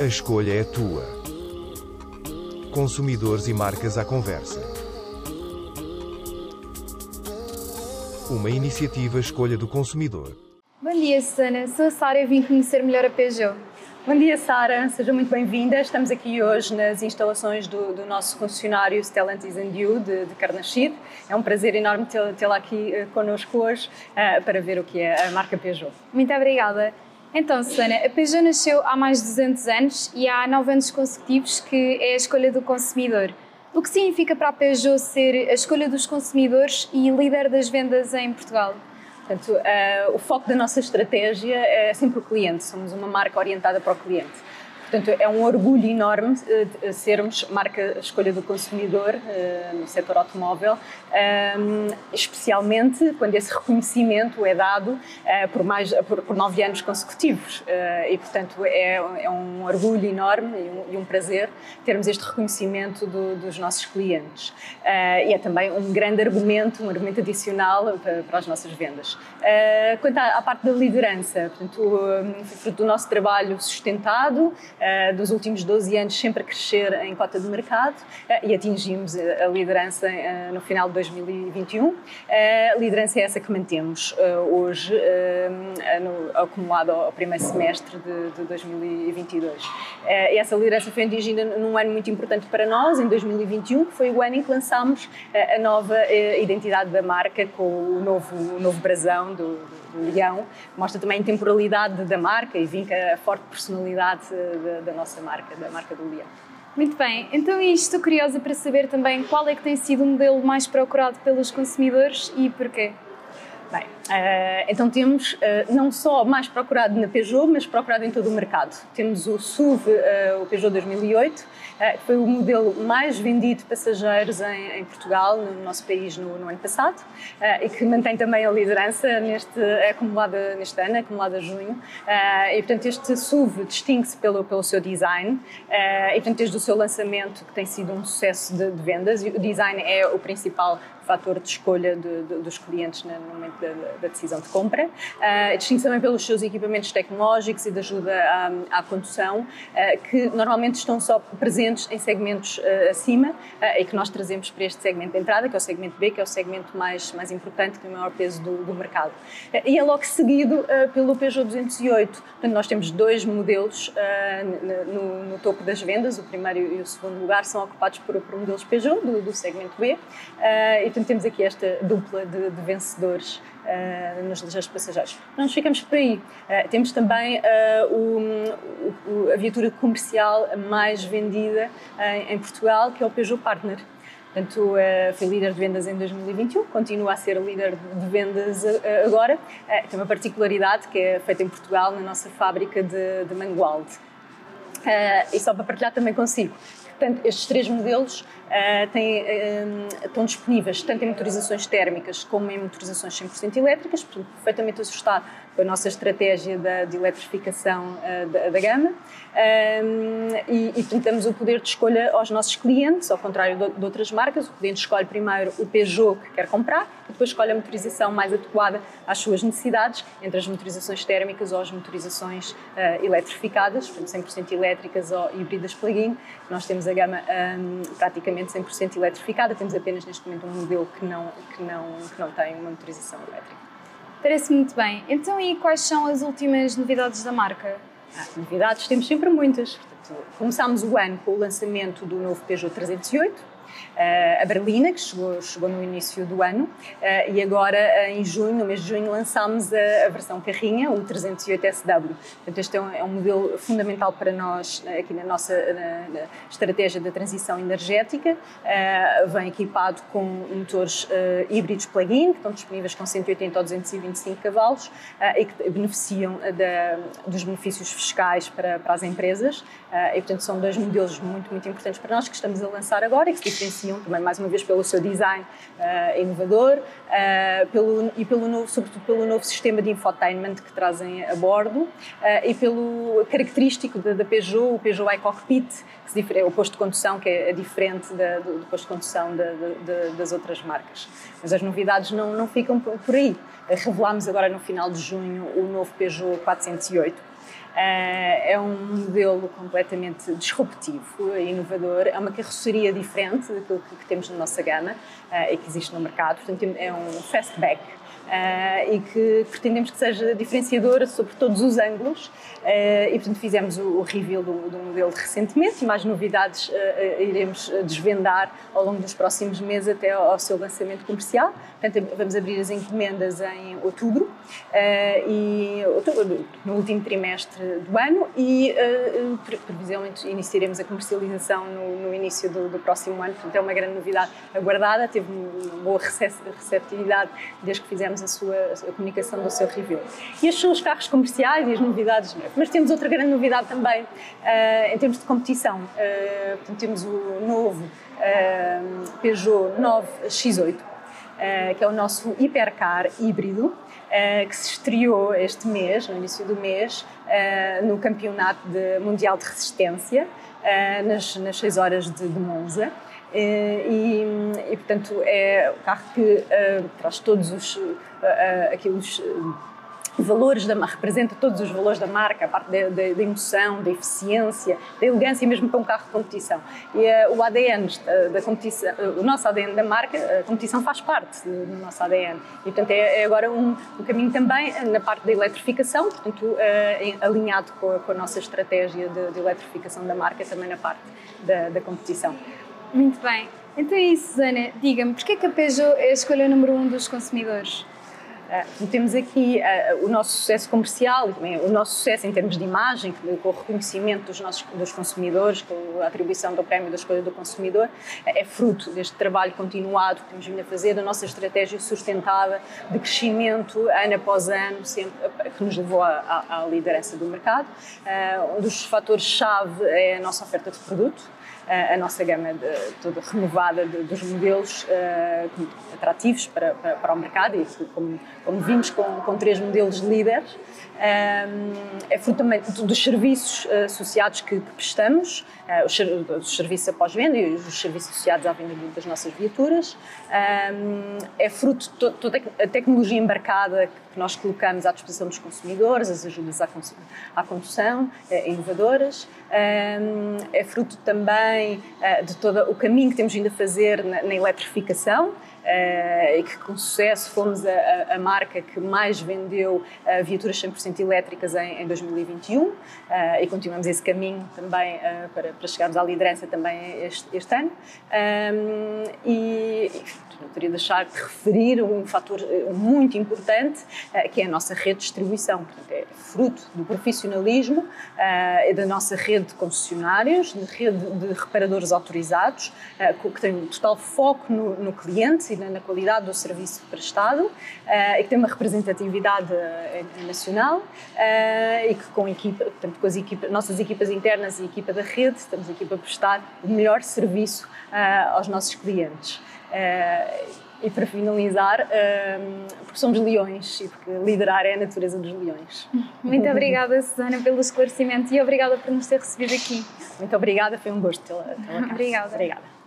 A escolha é tua. Consumidores e marcas à conversa. Uma iniciativa Escolha do Consumidor. Bom dia, Susana. Sou a Sara e vim conhecer melhor a Peugeot. Bom dia, Sara. Seja muito bem-vinda. Estamos aqui hoje nas instalações do, do nosso concessionário Stellantis and You de, de Carnaxide. É um prazer enorme tê-la aqui uh, connosco hoje uh, para ver o que é a marca Peugeot. Muito obrigada. Então, Susana, a Peugeot nasceu há mais de 200 anos e há 9 anos consecutivos que é a escolha do consumidor. O que significa para a Peugeot ser a escolha dos consumidores e líder das vendas em Portugal? Portanto, uh, o foco da nossa estratégia é sempre o cliente, somos uma marca orientada para o cliente. Portanto, é um orgulho enorme uh, sermos marca escolha do consumidor uh, no setor automóvel, especialmente quando esse reconhecimento é dado por, mais, por, nove anos consecutivos. e, portanto, é, é, um orgulho enorme e um, prazer termos este reconhecimento do, dos nossos clientes. e é também um grande argumento, um argumento adicional para, as nossas vendas. quanto à, parte da liderança, portanto, fruto do nosso trabalho sustentado, dos últimos 12 anos sempre a crescer em cota de mercado uh, e atingimos a, a liderança no final de 2021. a liderança é essa que mantemos hoje, acumulado ao primeiro semestre de, de 2022. e essa liderança foi atingida num ano muito importante para nós, em 2021, que foi o ano em que lançámos a nova identidade da marca com o novo, o novo brasão do, do leão. Mostra também a temporalidade da marca e vinca a forte personalidade da, da nossa marca, da marca do leão. Muito bem, então estou curiosa para saber também qual é que tem sido o modelo mais procurado pelos consumidores e porquê. Bem, uh, então temos uh, não só mais procurado na Peugeot, mas procurado em todo o mercado. Temos o SUV, uh, o Peugeot 2008, que foi o modelo mais vendido de passageiros em, em Portugal, no nosso país, no, no ano passado, e que mantém também a liderança neste, acumulada neste ano, acumulada a junho. e, portanto, este SUV distingue-se pelo, pelo seu design, e, portanto, desde o seu lançamento, que tem sido um sucesso de, de vendas, e o design é o principal fator de escolha de, de, dos clientes no momento da, da decisão de compra. Uh, Distingue-se também pelos seus equipamentos tecnológicos e de ajuda à, à condução, uh, que normalmente estão só presentes em segmentos uh, acima e que nós trazemos para este segmento de entrada, que é o segmento B, que é o segmento mais, mais importante, que tem o maior peso do, do mercado. e é logo seguido pelo Peugeot 208. Portanto, nós temos dois modelos no, no, topo das vendas, o primeiro e o segundo lugar são ocupados por, por modelos Peugeot, do, do segmento B, e portanto temos aqui esta dupla de, de vencedores uh, nos ligeiros passageiros. Não nos ficamos por aí. Uh, temos também uh, o, o, a viatura comercial mais vendida em, Portugal, que é o Peugeot Partner. Portanto, foi líder de vendas em 2021, continua a ser líder de vendas agora. Tem uma particularidade que é feita em Portugal, na nossa fábrica de, de Mangualde. E só para partilhar também consigo, Portanto, estes três modelos uh, têm, uh, estão disponíveis tanto em motorizações térmicas como em motorizações 100% elétricas, portanto, perfeitamente ajustado a nossa estratégia da, de eletrificação uh, da, da, gama um, e, e tentamos o poder de escolha aos nossos clientes, ao contrário de, de, outras marcas, o cliente escolhe primeiro o Peugeot que quer comprar e depois escolhe a motorização mais adequada às suas necessidades, entre as motorizações térmicas ou as motorizações uh, eletrificadas, portanto 100% elétricas ou híbridas plug-in. Nós temos a gama um, praticamente 100% eletrificada, temos apenas neste momento um modelo que não, que não, que não tem uma motorização elétrica. Parece muito bem. Então, e quais são as últimas novidades da marca? Ah, novidades temos sempre muitas. Portanto, começámos o ano com o lançamento do novo Peugeot 308, a Berlina, que chegou, chegou no início do ano, e agora em junho, no mês de junho, lançámos a, a versão carrinha, o 308 SW. Portanto, este é um, é um, modelo fundamental para nós aqui na nossa na, na estratégia da transição energética. vem equipado com motores híbridos plug-in, que estão disponíveis com 180 ou 225 cavalos e que beneficiam da, dos benefícios fiscais para, para as empresas. e, portanto, são dois modelos muito, muito importantes para nós que estamos a lançar agora e que se diferenciam também, mais uma vez, pelo seu design uh, inovador uh, pelo, e, pelo novo, sobretudo, pelo novo sistema de infotainment que trazem a bordo uh, e pelo característico da, da Peugeot, o Peugeot iCockpit, que é o posto de condução que é, diferente da, do, do, posto de condução de, das outras marcas. Mas as novidades não, não ficam por aí. Revelámos agora no final de junho o novo Peugeot 408, é um modelo completamente disruptivo, inovador, é uma carroceria diferente daquilo que temos na nossa gama e que existe no mercado. Portanto, é um fastback uh, e que pretendemos que seja diferenciadora sobre todos os ângulos uh, e, portanto, fizemos o, o reveal do, do, modelo recentemente e mais novidades uh, iremos desvendar ao longo dos próximos meses até ao, ao, seu lançamento comercial. Portanto, vamos abrir as encomendas em outubro, e, outubro no último trimestre do ano e previsivelmente iniciaremos a comercialização no, no início do, do, próximo ano. Portanto, é uma grande novidade aguardada, teve uma boa receptividade desde que fizemos a sua a comunicação do seu review. E os carros comerciais e as novidades. Mas temos outra grande novidade também uh, em termos de competição. Uh, portanto, temos o novo uh, Peugeot 9X8, que é o nosso hipercar híbrido. que se estreou este mês, no início do mês, no Campeonato de Mundial de Resistência, nas, nas 6 horas de, de Monza. Eh, e, e, portanto é o carro que uh, traz todos os uh, aqueles valores da representa todos os valores da marca, a parte da emoção, da eficiência, da elegância, mesmo para um carro de competição. E uh, o ADN da competição, o nosso ADN da marca, a competição faz parte do nosso ADN. E portanto é, é agora um, um, caminho também na parte da eletrificação, portanto uh, alinhado com a, com a, nossa estratégia de, de, eletrificação da marca também na parte da, da competição. Muito bem. Então é isso, Susana. Diga-me, porquê que a Peugeot é a escolha número um dos consumidores? Uh, temos aqui uh, o nosso sucesso comercial, o nosso sucesso em termos de imagem, com o reconhecimento dos nossos dos consumidores, com a atribuição do prémio da escolha do consumidor, uh, é fruto deste trabalho continuado que temos vindo a fazer, da nossa estratégia sustentada de crescimento ano após ano, sempre, que nos levou à, à liderança do mercado. um dos fatores-chave é a nossa oferta de produto a nossa gama de, toda renovada de, dos modelos uh, atrativos para, para, para, o mercado e como, como vimos com, com três modelos líderes, um, é fruto também dos serviços uh, associados que, que prestamos, uh, os, os, serviços após venda e os serviços associados à venda das nossas viaturas. É fruto de toda a tecnologia embarcada que nós colocamos à disposição dos consumidores, as ajudas à, à condução, uh, inovadoras. É fruto também de todo o caminho que temos vindo a fazer na, na eletrificação. Uh, e que com sucesso fomos a, a, marca que mais vendeu uh, viaturas 100% elétricas em, em 2021 uh, e continuamos esse caminho também para, para, chegarmos à liderança também este, este ano. Um, e, não teria de deixar de referir um fator muito importante, que é a nossa rede de distribuição. Portanto, é fruto do profissionalismo e da nossa rede de concessionários, de rede de reparadores autorizados, que tem um total foco no, no cliente na, na qualidade do serviço prestado uh, e que tem uma representatividade uh, nacional uh, e que com equipa, portanto, com as equipa, nossas equipas internas e a equipa da rede estamos aqui para prestar o melhor serviço aos nossos clientes. E para finalizar, porque somos leões e porque liderar é a natureza dos leões. Muito obrigada, Susana, pelo esclarecimento e obrigada por nos ter recebido aqui. Muito obrigada, foi um gosto tê-la. Obrigada. Obrigada.